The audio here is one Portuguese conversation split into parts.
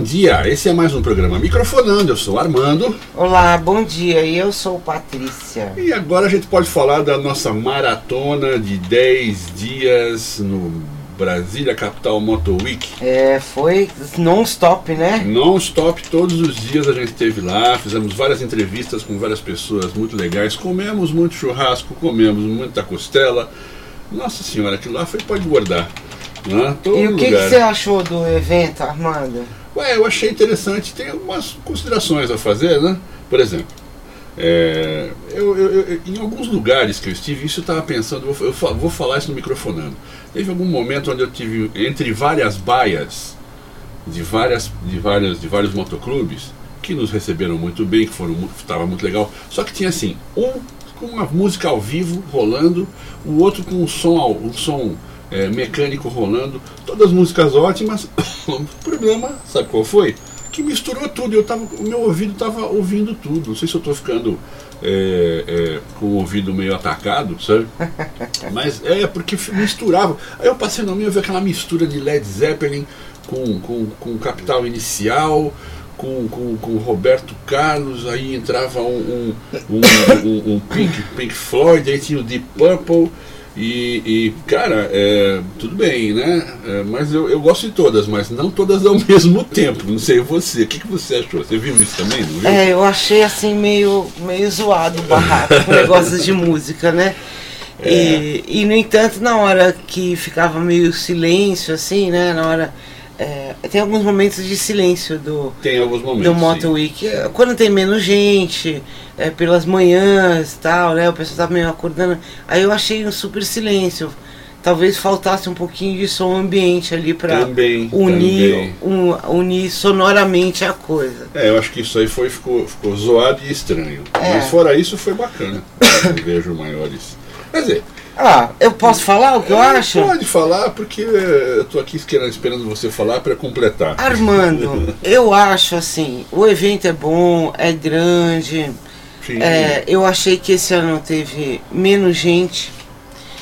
Bom dia, esse é mais um programa Microfonando. Eu sou Armando Olá, bom dia. Eu sou Patrícia. e agora a gente pode falar da nossa maratona de 10 dias no Brasília Capital Motor Week. É, foi non-stop, né? Non-stop, todos os dias a gente esteve lá, fizemos várias entrevistas com várias pessoas muito legais, comemos muito churrasco, comemos muita costela. Nossa senhora, aquilo lá foi pode guardar. Né? E o que, que você achou do evento, Armando? Ué, eu achei interessante, tem algumas considerações a fazer, né? Por exemplo, é, eu, eu- eu- em alguns lugares que eu estive, isso eu estava pensando, eu, eu vou falar isso no microfonando. Teve algum momento onde eu tive, entre várias baias de, várias, de, várias, de vários motoclubes, que nos receberam muito bem, que foram estava muito legal, só que tinha assim, um com uma música ao vivo rolando, o outro com um som, um som é, mecânico rolando, todas músicas ótimas. o problema, sabe qual foi? Que misturou tudo, eu tava, o meu ouvido estava ouvindo tudo. Não sei se eu estou ficando é, é, com o ouvido meio atacado, sabe? Mas é porque f- misturava. Aí eu passei no meio e vi aquela mistura de Led Zeppelin com, com, com Capital Inicial, com, com, com Roberto Carlos, aí entrava um, um, um, um- um Pink, Pink Floyd, aí tinha o Deep Purple. E, e, cara, é, tudo bem, né? É, mas eu, eu gosto de todas, mas não todas ao mesmo tempo. Não sei você. O que, que você achou? Você viu isso também? Viu? É, eu achei assim meio, meio zoado o barraco com negócios de música, né? É. E, e no entanto, na hora que ficava meio silêncio, assim, né? Na hora. É, tem alguns momentos de silêncio do, Tem alguns momentos. do sim. Moto Week. É, Quando tem menos gente, é, pelas manhãs tal, né? O pessoal tá meio acordando. Aí eu achei um super silêncio. Talvez faltasse um pouquinho de som ambiente ali pra Também, unir, também. um- unir sonoramente a coisa. É, eu acho que isso aí foi, ficou, ficou zoado e estranho. É. Mas fora isso foi bacana. Eu vejo maiores. Quer dizer, Ah, eu posso falar o que eu acho? Pode falar, porque eu tô aqui esperando, você falar para completar. Armando, eu acho assim, o evento é bom, é grande. Sim. É, eu achei que esse ano teve menos gente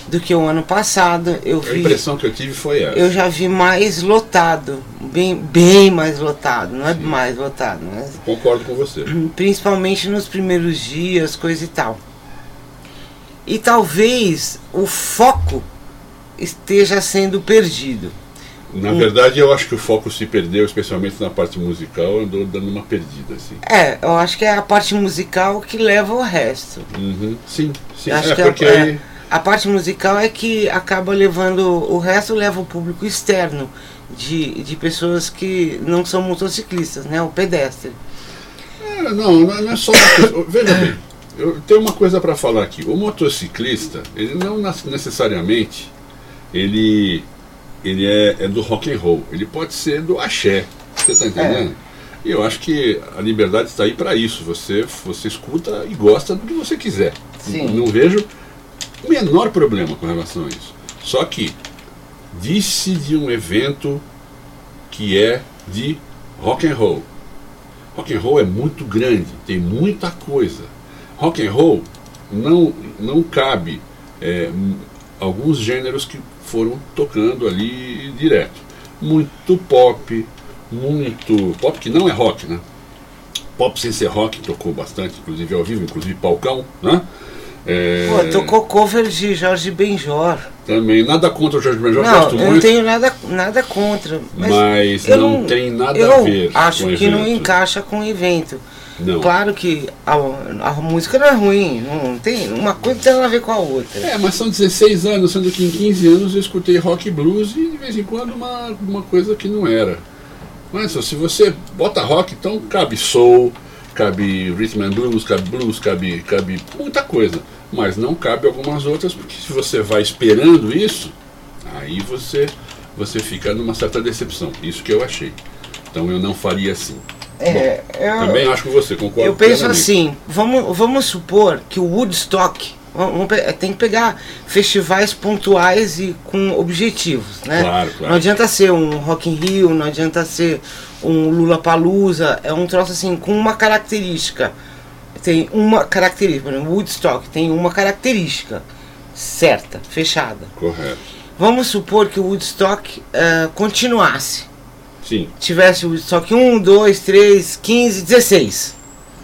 do que o ano passado. Eu A vi, impressão que eu tive foi essa. eu já vi mais lotado, bem, bem mais lotado, não é mais lotado, mas Concordo com você. principalmente nos primeiros dias, coisa e tal. E talvez o foco esteja sendo perdido. Na verdade, eu acho que o foco se perdeu, especialmente na parte musical, andou dando uma perdida, assim. É, eu acho que é a parte musical que leva o resto. Uhum. Sim, sim. Eu acho é que porque a, aí. é, a parte musical é que acaba levando. O resto leva o público externo. De, de pessoas que não são motociclistas, né? O pedestre. É, não, não é é só. Veja bem, eu tenho uma coisa para falar aqui. O motociclista, ele não necessariamente ele, ele é, é do rock and roll. Ele pode ser do axé. Você está entendendo? E eu acho que a liberdade está aí para isso. Você, você escuta e gosta do que você quiser. Sim. Não vejo o menor problema com relação a isso. Só que disse de um evento que é de rock and roll. Rock and roll é muito grande, tem muita coisa. Rock and roll não, não cabe é, alguns gêneros que foram tocando ali direto. Muito pop, muito pop que não é rock, né? Pop sem ser rock tocou bastante, inclusive ao vivo, inclusive palcão, né? É, Pô, tocou cover de Jorge Benjor. Também nada contra o Jorge Benjor, Não, gosto eu não muito, tenho nada, nada contra. Mas, mas eu não, tem nada a ver. acho que não evento. encaixa com o evento. Não. Claro que a, a música não é ruim, não tem, uma coisa tem nada a ver com a outra. É, mas são 16 anos, sendo que em 15 anos eu escutei rock e blues e de vez em quando uma, uma coisa que não era. Mas se você bota rock, então cabe soul, cabe rhythm and blues, cabe blues, cabe, cabe muita coisa. Mas não cabe algumas outras, porque se você vai esperando isso, aí você, você fica numa certa decepção. Isso que eu achei. Então eu não faria assim. É, eu, Também acho que você, concordo. eu penso assim, vamos, vamos supor que o Woodstock pe- tem que pegar festivais pontuais e com objetivos, né? Claro, claro. Não adianta ser um Rock in Rio, não adianta ser um Lula Palusa, é um troço assim com uma característica. Tem uma característica, por Woodstock tem uma característica certa, fechada. Correto. Vamos supor que o Woodstock eh, continuasse. Sim. Tivesse o Woodstock 1, 2, 3, 15, 16.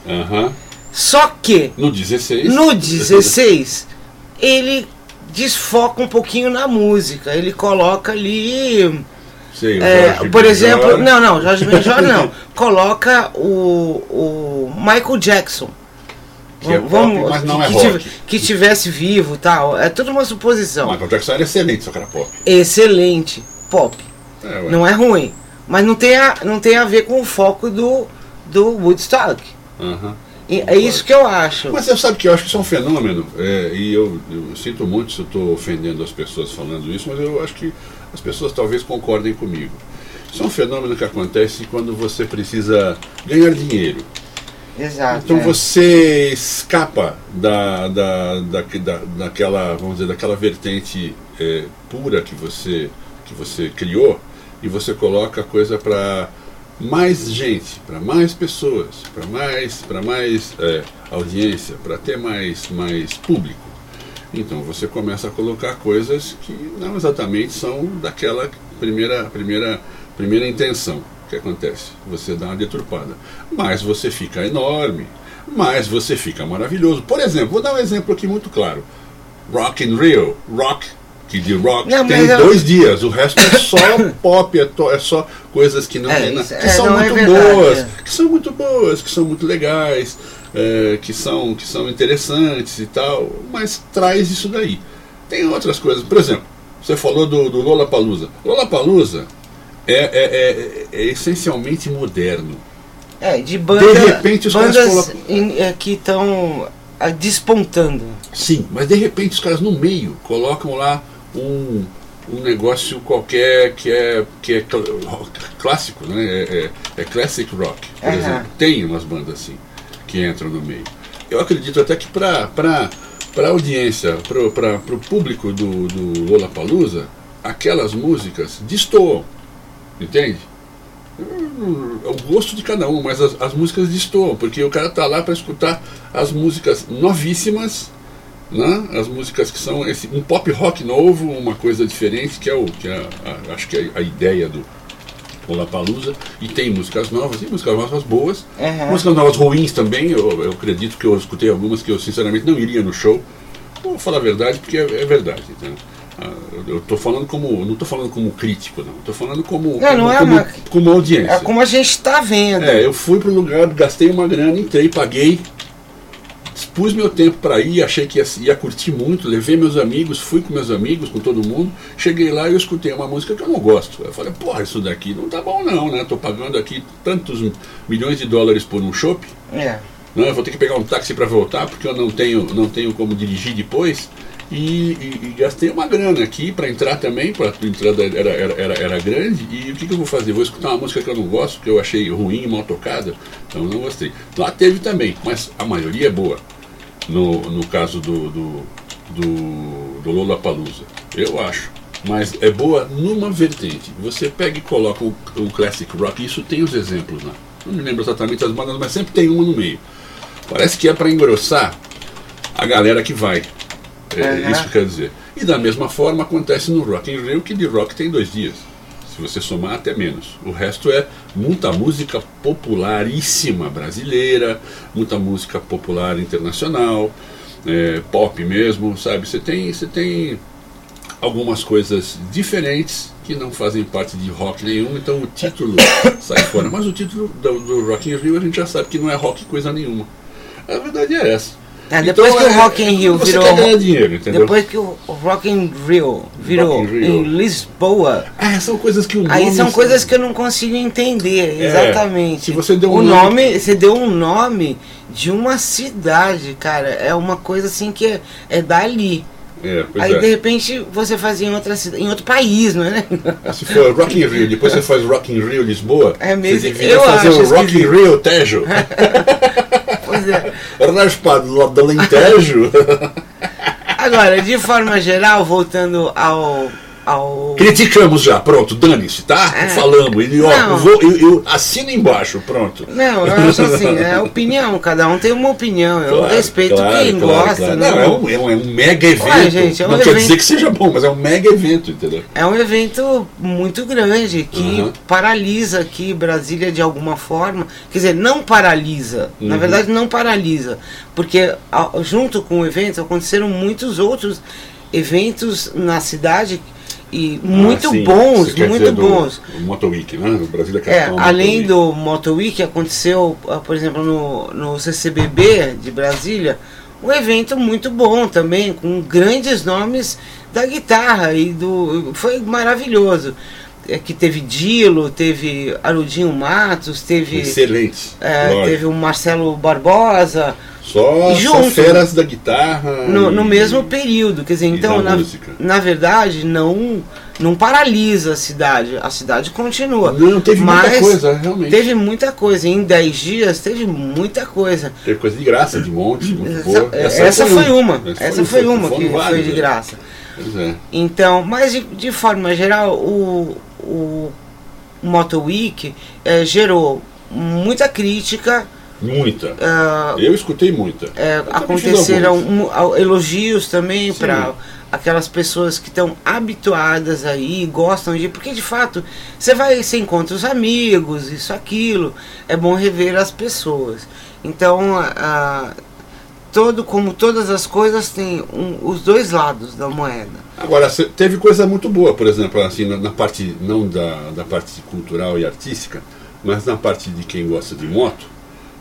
Aham. Só que No 16. no 16 ele desfoca um pouquinho na música. Ele coloca ali. Sei, o é, por exemplo. Não, não, Jorge Benjor não. Coloca o, o Michael Jackson. Que é pop, mas não é que, tive- que tivesse vivo tal. É tudo uma suposição. Michael Jackson era excelente, só que era pop. Excelente. Pop. É. Não é ruim. Mas não tem a, não tem a ver com o foco do, do Woodstock. Aham. E é isso que eu acho. Mas você sabe que eu acho que isso é um fenômeno, é, e eu, eu sinto muito se eu estou ofendendo as pessoas falando isso, mas eu acho que as pessoas talvez concordem comigo. Isso é um fenômeno que acontece quando você precisa ganhar dinheiro. Exato. Então é. você escapa da, da, da, da- daquela, vamos dizer, daquela vertente é, pura que você, que você criou e você coloca a coisa para mais gente, para mais pessoas, para mais, para mais é, audiência, para ter mais, mais público. Então você começa a colocar coisas que não exatamente são daquela primeira, primeira, primeira intenção. Que acontece? Você dá uma deturpada. Mas você fica enorme, mas você fica maravilhoso. Por exemplo, vou dar um exemplo aqui muito claro. Rock in Rio, rock, de rock Não, tem eu- dois dias, o resto é só pop, é, to- é só coisas que não É, tem que é, são é muito verdade, boas, é. que são muito boas, que são muito legais, é, que, são, que são interessantes e tal, mas traz isso daí. Tem outras coisas, por exemplo, você falou do, do Lola Palusa. Lola Palusa é, é- essencialmente moderno. É, de banda, De repente, os caras bandas colocam- em- é, que estão despontando. Sim, mas de repente os caras no meio colocam lá um, um negócio qualquer que é, que é cl- clássico, né? É, é- é classic rock, por Aham. exemplo. Tem umas bandas assim que entram no meio. Eu acredito até que para a audiência, para o público do, do Lollapalooza, aquelas músicas destoam, entende? É o gosto de cada um, mas as, as músicas destoam, porque o cara tá lá para escutar as músicas novíssimas, né? as músicas que são esse, um pop rock novo, uma coisa diferente, que é o que é a- acho que é a ideia do Lollapalooza, e tem músicas novas, e músicas novas boas, Aham. músicas novas ruins também, eu, eu acredito que eu escutei algumas que eu sinceramente não iria no show, vou falar a verdade porque é, é verdade, entendeu? Ah, eu- tô falando como, não tô falando como crítico, não, tô falando como, Não, como, não é como, uma- como audiência. É como a gente está vendo. É, eu fui pro lugar, gastei uma grana, entrei, paguei, dispus meu tempo para ir, achei que ia, ia curtir muito, levei meus amigos, fui com meus amigos, com todo mundo, cheguei lá e eu escutei uma música que eu não gosto. Eu falei, porra, isso daqui não tá bom não, né? Tô pagando aqui tantos milhões de dólares por um chopp, É. né? Eu vou ter que pegar um táxi para voltar porque eu não tenho, não tenho como dirigir depois. E, e- e gastei uma grana aqui para entrar também, para a entrada era, era, era, era grande. E o que, que eu vou fazer? Vou escutar uma música que eu não gosto, que eu achei ruim, mal tocada. Então não gostei. Lá teve também, mas a maioria é boa. No, no caso do, do, do, do Lola Palusa, eu acho. Mas é boa numa vertente. Você pega e coloca o, o classic rock, isso tem os exemplos lá. Não me lembro exatamente as bandas, mas sempre tem uma no meio. Parece que é para engrossar a galera que vai. É isso que quer dizer. E da mesma forma acontece no Rock in Rio, que de rock tem dois dias. Se você somar até menos. O resto é muita música popularíssima brasileira, muita música popular internacional, é, pop mesmo, sabe? Você tem, você tem algumas coisas diferentes que não fazem parte de rock nenhum, então o título sai fora. Mas o título do, do Rock in Rio a gente já sabe que não é rock coisa nenhuma. A verdade é essa. É, depois que o Rock in Rio você virou- quer ganhar dinheiro, entendeu? Depois que o Rock in Rio virou in Rio. em Lisboa, Ah, são coisas que o aí são coisas que eu não consigo entender exatamente. É, se você deu um o nome- nome, você deu um nome de uma cidade, cara. É uma coisa assim que é, é dali. É, Aí é. de repente você fazia em outra cidade, em outro país, não é? né? Se for Rock in Rio, depois você faz Rock in Rio Lisboa, É mesmo? você deveria Eu fazer o Rock in. Rio Tejo. Raspado lá do Alentejo. Agora, de forma geral, voltando ao. Ao Criticamos já, pronto, dane-se, tá? É. Falamos. E, ó, eu, vou, eu, eu assino embaixo, pronto. Não, eu acho assim, é opinião, cada um tem uma opinião. Eu Claro, respeito claro, quem claro, gosta. claro. Não, é um, é um- é um mega evento. Ué, gente, é um não quer evento. dizer que seja bom, mas é um mega evento, entendeu? É um evento muito grande que Uhum. paralisa aqui Brasília de alguma forma. Quer dizer, não paralisa. Na Uhum. verdade, não paralisa. Porque junto com o evento aconteceram muitos outros eventos na cidade e muito Ah, sim. bons, Você muito do- bons. O Moto Week, né? O Brasília É, Capital além do Moto Week, aconteceu, ah, por exemplo, no, no CCBB de Brasília, um evento muito bom também, com grandes nomes da guitarra e do. Foi maravilhoso. É, que teve Dilo, teve Arudinho Matos, teve, Excelentes. é, teve o Marcelo Barbosa, Só, só junto. feras da guitarra. no, e- no mesmo período. Quer dizer, então, na, música. na verdade, não, não paralisa a cidade. A cidade continua. Não, teve muita coisa, realmente. Teve... Teve muita coisa. Em 10 dias teve muita coisa. coisa de graça, de monte, muito Essa, boa. essa foi uma. Essa foi uma foram que foi de né? graça. É. Então, mas de, de forma geral, o, o Moto Week eh, gerou muita crítica. Muita. ah, Eu escutei muita. É, Eu aconteceram ao- elogios também para aquelas pessoas que estão habituadas aí, gostam de. Porque de fato, você vai, você encontra os amigos, isso, aquilo. É bom rever as pessoas. Então, a- todo, como todas as coisas, tem um- os dois lados da moeda. Agora, teve coisa muito boa, por exemplo, assim, na, na parte, não da, da parte cultural e artística, mas na parte de quem gosta de moto,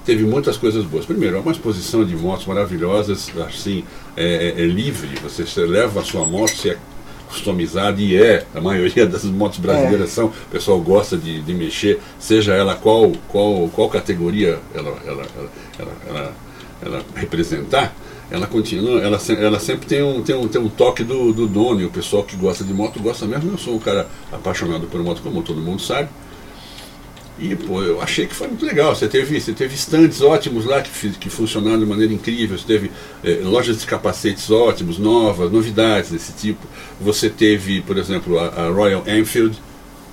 teve muitas coisas boas. Primeiro, é uma exposição de motos maravilhosas, assim, é, é- é livre, você, você leva a sua moto, você é customizado e é, a maioria das motos brasileiras são, o pessoal gosta de, de mexer, seja ela qual, qual, qual categoria ela, ela, ela, ela, ela, representar, ela continua, ela, ela sempre tem um, tem um, tem um toque do, do dono, e o pessoal que gosta de moto gosta mesmo. Eu sou um cara apaixonado por moto, como todo mundo sabe. E, pô, eu achei que foi muito legal. Você teve, você teve stands ótimos lá que, que funcionaram de maneira incrível. Você teve eh, lojas de capacetes ótimos, novas, novidades desse tipo. Você teve, por exemplo, a, a Royal Enfield,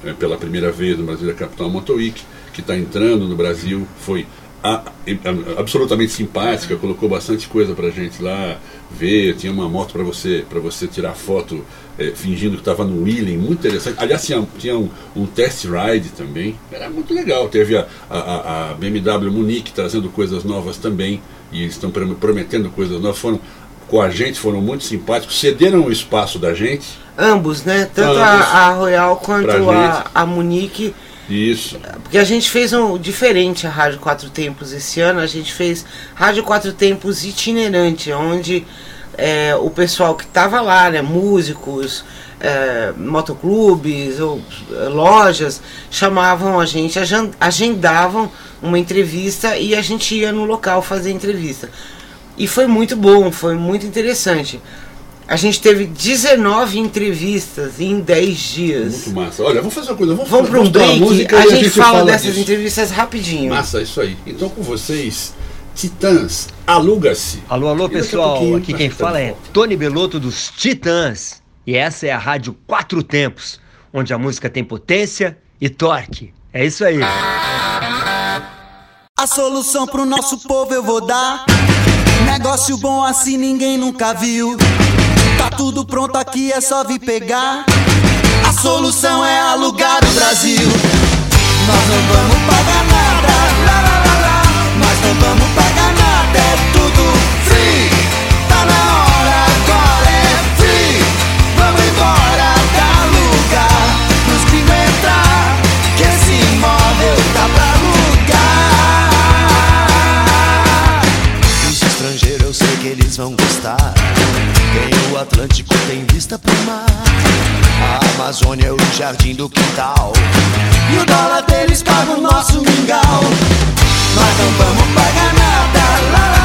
eh, pela primeira vez no Brasília Capital Motor Week, que está entrando no Brasil. Foi a- a- absolutamente simpática, colocou bastante coisa pra gente lá ver. Tinha uma moto para você, para você tirar foto eh, fingindo que estava no wheeling, muito interessante. Aliás, tinha, tinha um, um test ride também, era muito legal. Teve a, a- a, BMW Munique trazendo coisas novas também, e eles estão prom- prometendo coisas novas. Foram com a gente, foram muito simpáticos, cederam o espaço da gente. Ambos, né? Tanto Ambos. a, a Royal quanto a, a Munique. Isso. Porque a gente fez um diferente a Rádio Quatro Tempos esse ano, a gente fez Rádio Quatro Tempos itinerante, onde é, o pessoal que estava lá, né, músicos, é, motoclubes ou é, lojas, chamavam a gente, agen- agendavam uma entrevista e a gente ia no local fazer entrevista. E foi muito bom, foi muito interessante. A gente teve 19 entrevistas em 10 dias. Muito massa. Olha, vamos fazer uma coisa. Vamos, Vamos para um break, música a e gente, fala, dessas disso. entrevistas rapidinho. Massa, isso aí. Então com vocês, Titãs, aluga-se. Alô, alô a pessoal, pouquinho aqui quem estamos fala é. Tony Belotto dos Titãs. E essa é a Rádio Quatro Tempos, onde a música tem potência e torque. É isso aí. A solução pro nosso povo eu vou dar. Negócio bom assim ninguém nunca viu. Tá tudo pronto aqui, é só vir pegar. A solução é alugar o Brasil. Nós não vamos pagar nada, lá, lá, lá, lá. Nós não vamos pagar nada, é tudo free. Tá na hora, agora é free. Vamos embora da lugar. Nos gringos entrar, que esse imóvel tá pra alugar. Os estrangeiros eu sei que eles vão gostar. Atlântico tem vista pro mar. A Amazônia é o jardim do quintal. E o dólar deles paga o nosso mingau. Nós não vamos pagar nada, lá, lá,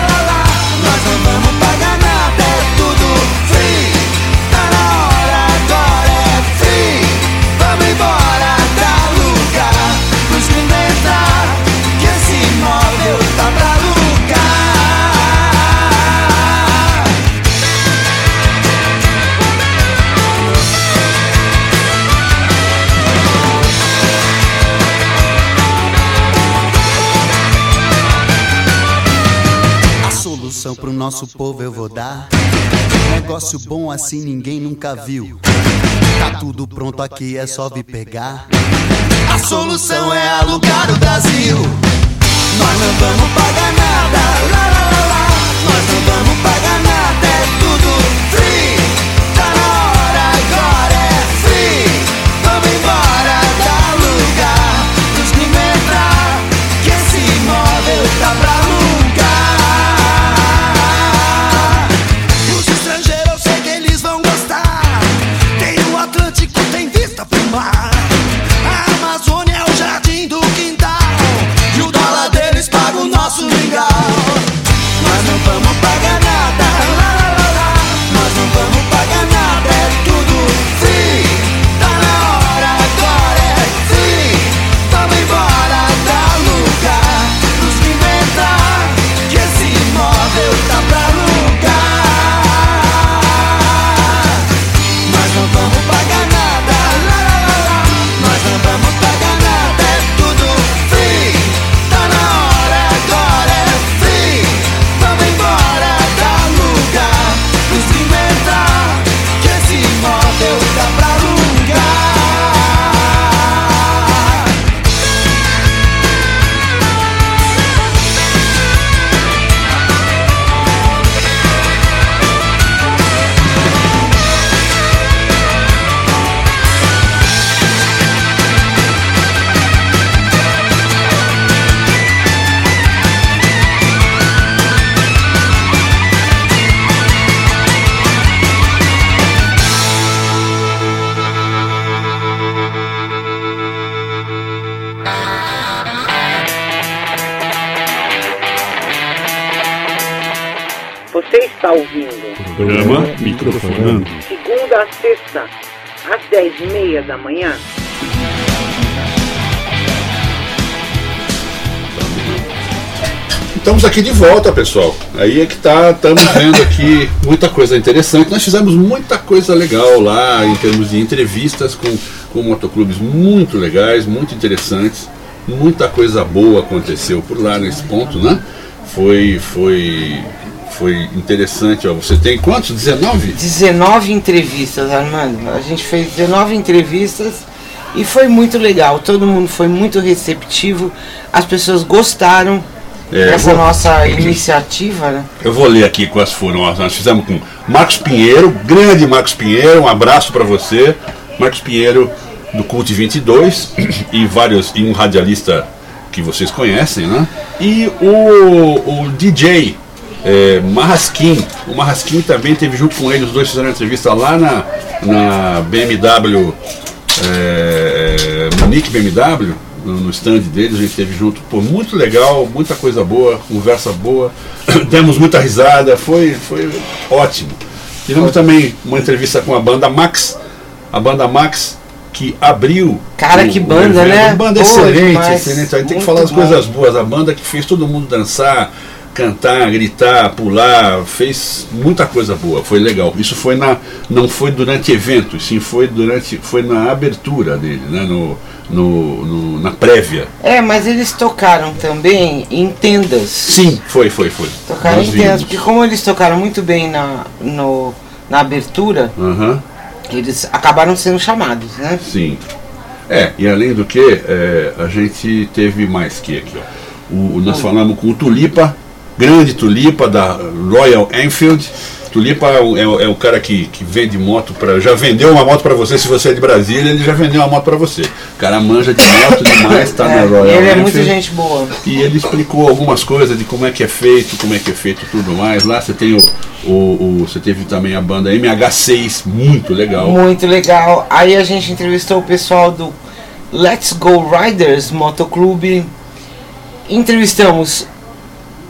nosso povo eu vou dar. Negócio bom assim ninguém nunca viu. Tá tudo pronto aqui, é só vir pegar. A solução é alugar o Brasil. Nós não vamos pagar nada. Lá, lá, lá, lá. Nós não vamos pagar nada. É tudo free. Microfonando. segunda a sexta, às dez e meia da manhã. Estamos aqui de volta, pessoal. Aí é que tá, estamos vendo aqui muita coisa interessante. Nós fizemos muita coisa legal lá em termos de entrevistas com, com motoclubes muito legais, muito interessantes. Muita coisa boa aconteceu por lá nesse ponto, né? Foi, foi, foi interessante. Ó. Você tem quantos? 19? 19 entrevistas, Armando. A gente fez 19 entrevistas e foi muito legal. Todo mundo foi muito receptivo. As pessoas gostaram É, dessa vou- nossa iniciativa, né? Eu vou ler aqui quais foram. Nós, fizemos com Marcos Pinheiro, grande Marcos Pinheiro, um abraço para você. Marcos Pinheiro do Cult 22 e vários e um radialista que vocês conhecem, né? E o, o DJ é, Marrasquim. O Marrasquim também teve junto com ele, os dois fizeram entrevista lá na, na BMW, é, Munique BMW, no, stand deles, a gente teve junto. Pô, muito legal, muita coisa boa, conversa boa, demos muita risada, foi, foi ótimo. Tivemos também uma entrevista com a banda Max, a banda Max que abriu. Cara, o- que banda, né? Uma banda Boa excelente, demais. excelente. A gente tem que falar as bom. coisas boas. A banda que fez todo mundo dançar, cantar, gritar, pular, fez muita coisa boa, foi legal. Isso foi na, não foi durante evento, sim foi durante, foi na abertura dele, né? No, no, no- na prévia. É, mas eles tocaram também em tendas. Sim, foi, foi, foi. Tocaram Nós em tendas, vimos. porque como eles tocaram muito bem na, no, na abertura, Aham. eles acabaram sendo chamados, né? Sim. É, e além do que, é, a gente teve mais que aqui, ó. O, nós falamos com o Tulipa, grande Tulipa da Royal Enfield. Tulipa é o, é o- é o cara que, que vende moto para. Já vendeu uma moto para você, se você é de Brasília, ele já vendeu uma moto para você. O cara manja de moto demais, tá na É, Royal ele é Enfield. muita gente boa. E ele explicou algumas coisas de como é que é feito, como é que é feito tudo mais. Lá você tem o. o, o- você teve também a banda MH6, muito legal. Muito legal. Aí a gente entrevistou o pessoal do Let's Go Riders Motoclube. Entrevistamos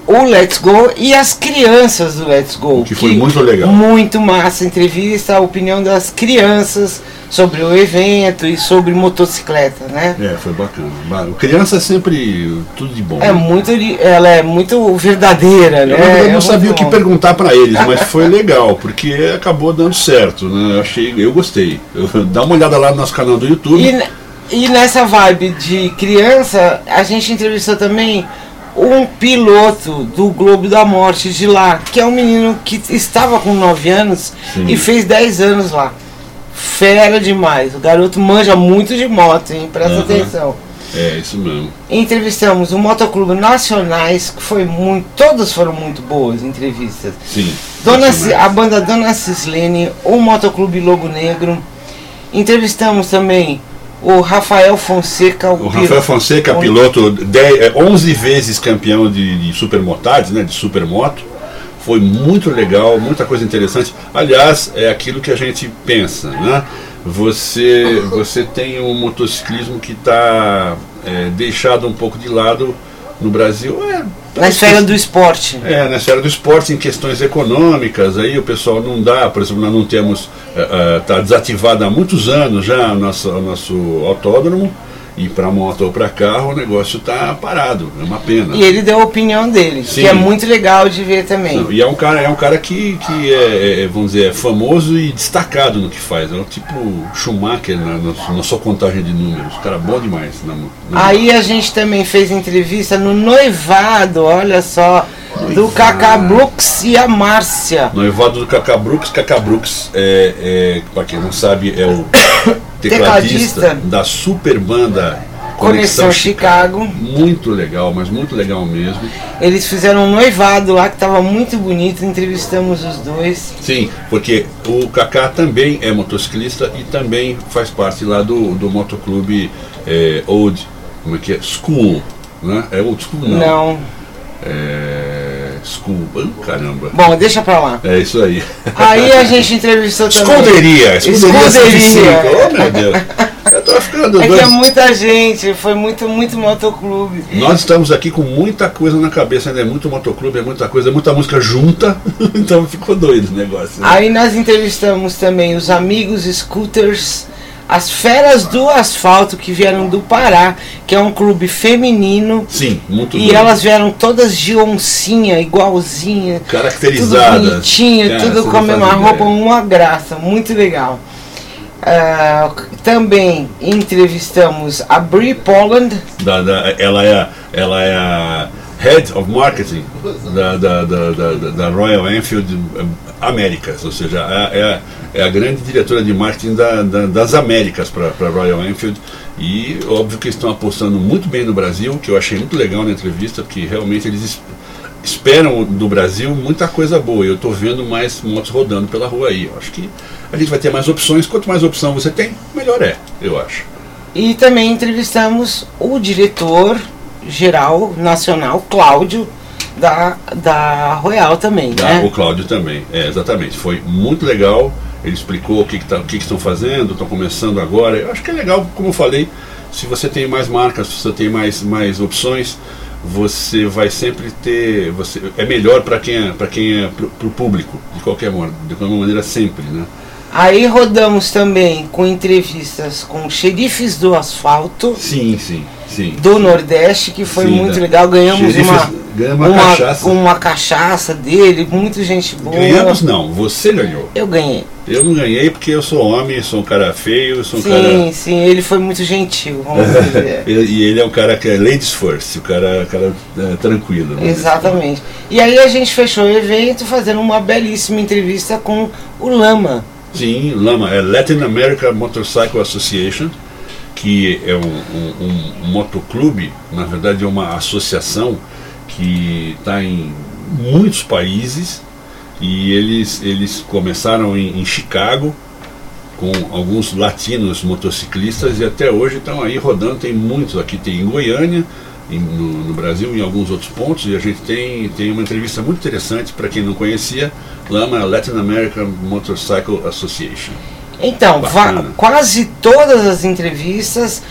o Let's Go e as crianças do Let's Go. Que foi muito legal. Muito massa a entrevista, a opinião das crianças sobre o evento e sobre motocicleta, né? É, foi bacana. Ba- Criança é sempre tudo de bom. É né? muito, ela é muito verdadeira, né? Eu, verdade, É não sabia o que bom. perguntar para eles, mas foi legal, porque acabou dando certo, né? Eu achei, eu gostei. Eu- dá uma olhada lá no nosso canal do YouTube. E, e nessa vibe de criança, a gente entrevistou também um piloto do Globo da Morte de lá, que é um menino que estava com 9 anos Sim. e fez 10 anos lá. Fera demais. O garoto manja muito de moto, hein? Presta Aham. atenção. É, isso mesmo. Entrevistamos o Motoclube Nacionais, que foi muito. Todas foram muito boas entrevistas. Sim. Dona. Ci- a banda Dona Cislene, o Motoclube Lobo Negro. Entrevistamos também o Rafael Fonseca, o, O Rafael Fonseca, piloto, 10, é, 11 vezes campeão de, de supermotards, né, de supermoto. Foi muito legal, muita coisa interessante. Aliás, é aquilo que a gente pensa, né? Você, você tem um motociclismo que está deixado um pouco de lado no Brasil. É, na esfera do esporte. é, na esfera do esporte, em questões econômicas, aí o pessoal não dá, por exemplo, nós não temos, está desativado há muitos anos já o nosso, nosso autódromo, e para moto ou para carro o negócio está parado, é uma pena. E ele deu a opinião dele, Sim. que é muito legal de ver também. Não, E é um cara, é um cara que, que é, é, vamos dizer, é famoso e destacado no que faz. É um tipo Schumacher na, na, na sua contagem de números. Cara bom demais. Na, na- Aí a gente também fez entrevista no noivado, olha só, do Kaká Brooks e a Márcia. Noivado do Cacá Brooks. Cacá Brooks, é, é, para quem não sabe, é o Tecladista. tecladista da super banda Conexão Chicago. Muito legal, mas muito legal mesmo. Eles fizeram um noivado lá que tava muito bonito, entrevistamos os dois. Sim, porque o Kaká também é motociclista e também faz parte lá do, do motoclube é, Old, como é que é? School, né? É Old School? Não. Não. É, Ah, caramba. Bom, deixa pra lá. É isso aí. Aí a gente entrevistou também. Esconderia, esconderia, Esconderia. 105. Oh meu Deus. Eu tô ficando É que doido. é muita gente, foi muito, muito motoclube. Nós estamos aqui com muita coisa na cabeça, né? É muito motoclube, é muita coisa, é muita música junta, então ficou doido o negócio. né? Aí nós entrevistamos também os amigos scooters, as feras do asfalto que vieram do Pará, que é um clube feminino. Sim, muito E elas vieram todas de oncinha, igualzinha. Tudo Caracterizadas. bonitinho, É, tudo com a mesma ideia. roupa, uma graça, muito legal. Ah, também entrevistamos a Brie Poland, Da, da- ela, é, ela é a Head of Marketing da, da, da, da, Royal Enfield eh, Américas, ou seja, é, é a- é a grande diretora de marketing da, da- das Américas para a Royal Enfield. E óbvio que estão apostando muito bem no Brasil, que eu achei muito legal na entrevista, porque realmente eles es- esperam do Brasil muita coisa boa. Eu estou vendo mais motos rodando pela rua aí. Eu acho que a gente vai ter mais opções. Quanto mais opção você tem, melhor é, eu acho. E também entrevistamos o diretor geral nacional, Cláudio, da, da Royal também, Da- né? O Cláudio também, é, exatamente. Foi muito legal. Ele explicou o que, que, tá- o que, que estão fazendo, estão começando agora. Eu acho que é legal, como eu falei, se você tem mais marcas, se você tem mais, mais opções, você vai sempre ter. Você, é melhor para quem é, para quem é para o público, de qualquer modo, de qualquer maneira sempre, né? Aí rodamos também com entrevistas com xerifes do asfalto Sim, sim, sim. do Nordeste, que foi Sim, muito né? legal. Ganhamos Xerifes- uma, ganhamos uma cachaça. uma cachaça dele, muito gente boa. Ganhamos não, você ganhou. Eu ganhei. Eu não ganhei porque eu sou homem, sou um cara feio, sou um Sim, cara. sim, ele foi muito gentil, vamos dizer. E ele é um cara que é ladies first, o cara, cara é, tranquilo. né? Exatamente. E aí a gente fechou o evento fazendo uma belíssima entrevista com o Lama. Sim, Lama, é Latin America Motorcycle Association, que é um, um, um motoclube, na verdade é uma associação que está em muitos países e eles, eles começaram em, em Chicago com alguns latinos motociclistas e até hoje estão aí rodando, tem muitos aqui, tem em Goiânia, em- no, no Brasil, em alguns outros pontos, e a gente tem, tem uma entrevista muito interessante para quem não conhecia, Lama Latin American Motorcycle Association. Então, quase todas as entrevistas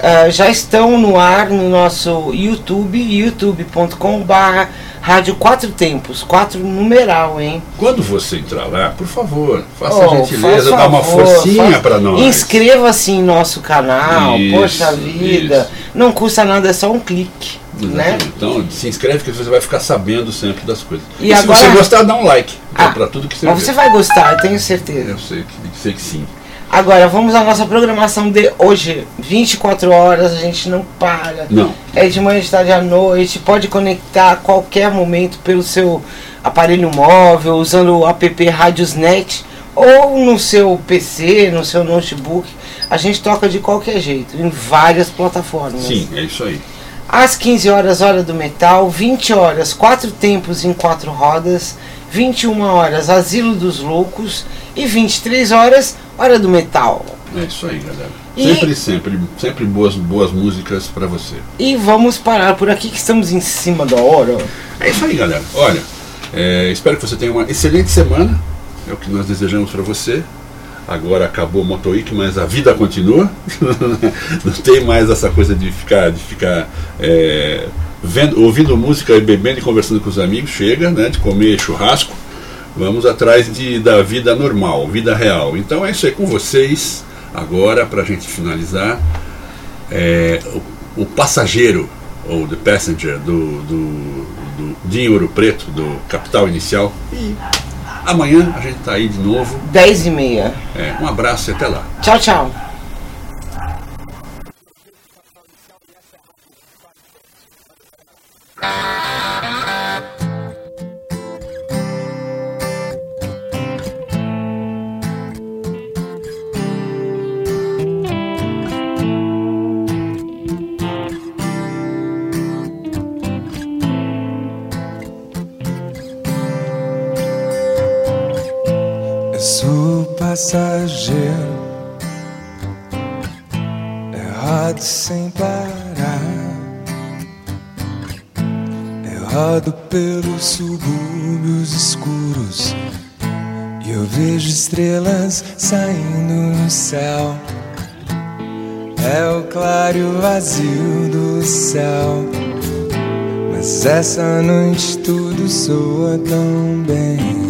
ah, já estão no ar no nosso YouTube, youtube.com/barra Rádio Quatro Tempos, quatro numeral, hein? Quando você entrar lá, por favor, faça Oh, a gentileza, dá uma forcinha para nós. Inscreva-se em nosso canal, Isso, poxa vida. isso. Não custa nada, é só um clique, né? Então, se inscreve que você vai ficar sabendo sempre das coisas. E E, agora- se você gostar, dá um like Ah, para tudo que você Mas vê. você vai gostar, eu tenho certeza. Eu sei que, sei que sim. Agora, vamos à nossa programação de hoje. 24 horas, a gente não para. Não. É de manhã, de tarde à noite. Pode conectar a qualquer momento pelo seu aparelho móvel, usando o app Radiosnet ou no seu PC, no seu notebook. A gente toca de qualquer jeito, em várias plataformas. Sim, é isso aí. Às 15 horas, hora do metal, 20 horas, quatro tempos em quatro rodas, 21 horas, Asilo dos Loucos e 23 horas, hora do metal. É isso aí, galera. E- Sempre, sempre, sempre boas, boas músicas pra você. E vamos parar por aqui que estamos em cima da hora. É isso aí, galera. Olha, é, espero que você tenha uma excelente semana. É o que nós desejamos pra você. Agora acabou o Motoik, mas a vida continua. Não tem mais essa coisa de ficar, de ficar é, vendo, ouvindo música e bebendo e conversando com os amigos. Chega, né? De comer churrasco. Vamos atrás de, da vida normal, vida real. Então é isso aí com vocês. Agora, pra gente finalizar, é, o, o passageiro, ou The Passenger, do, do, do Dinho Ouro Preto, do Capital Inicial. E amanhã a gente tá aí de novo. 10 e meia. É, um abraço e até lá. Tchau, tchau. Eu Rodo pelos subúrbios escuros e eu vejo estrelas saindo no céu. É o claro vazio do céu. Mas essa noite tudo soa tão bem.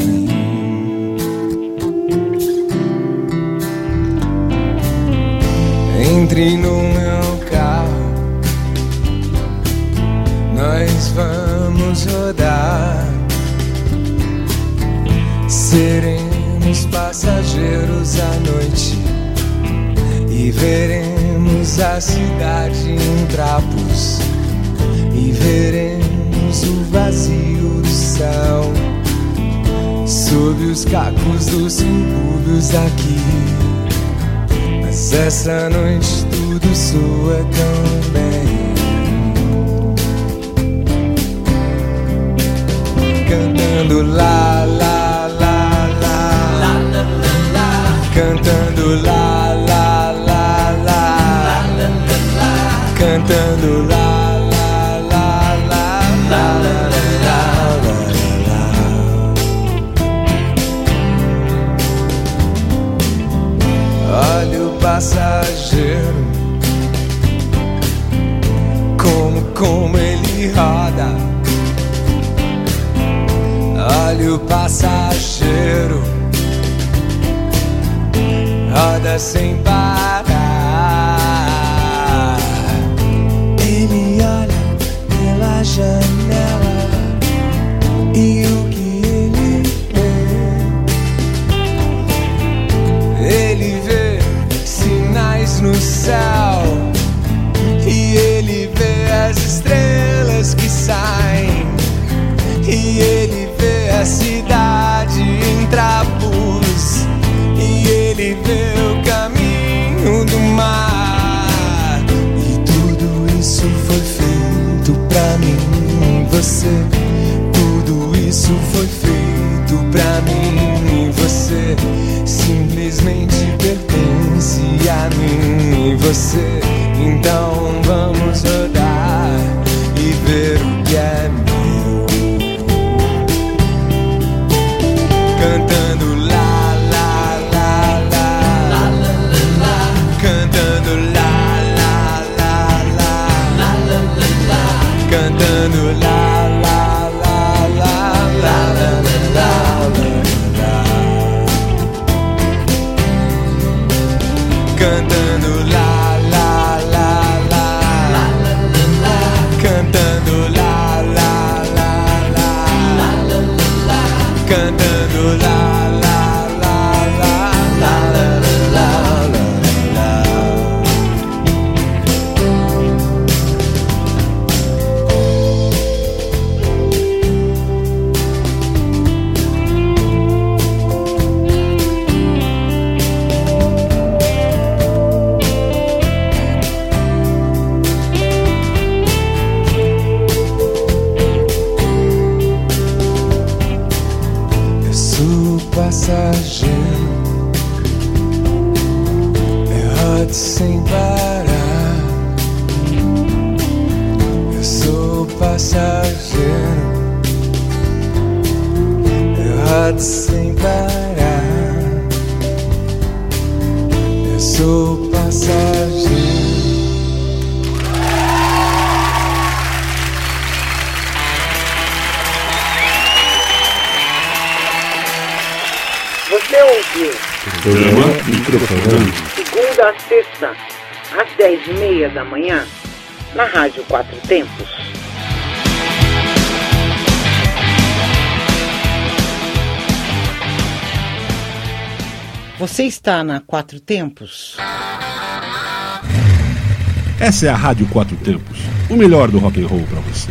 À noite e veremos a cidade em trapos e veremos o vazio do céu sob os cacos dos subúrbios daqui. Mas essa noite tudo soa tão bem. Cantando lá, lá, lá, lá, lá, lá, lá cantando lá, lá, lá, lá, cantando lá. Olha o passageiro, como, como ele roda. Olha o passageiro sem paz. Passageiro. É hot sem parar. Eu sou passageiro. Hot sem parar. Eu sou passageiro. Ouviu? Programa Microfonando. Segunda a sexta, às dez e meia da manhã, na Rádio Quatro Tempos. Você está na Quatro Tempos? Essa é a Rádio Quatro Tempos. O melhor do rock and roll pra você.